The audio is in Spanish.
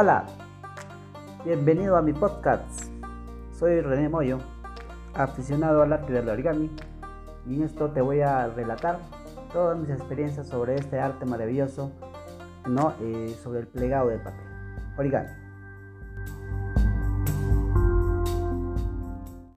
Hola, bienvenido a mi podcast. Soy René Moyo, aficionado al arte del origami, y en esto te voy a relatar todas mis experiencias sobre este arte maravilloso, ¿no? Eh, sobre el plegado de papel, origami.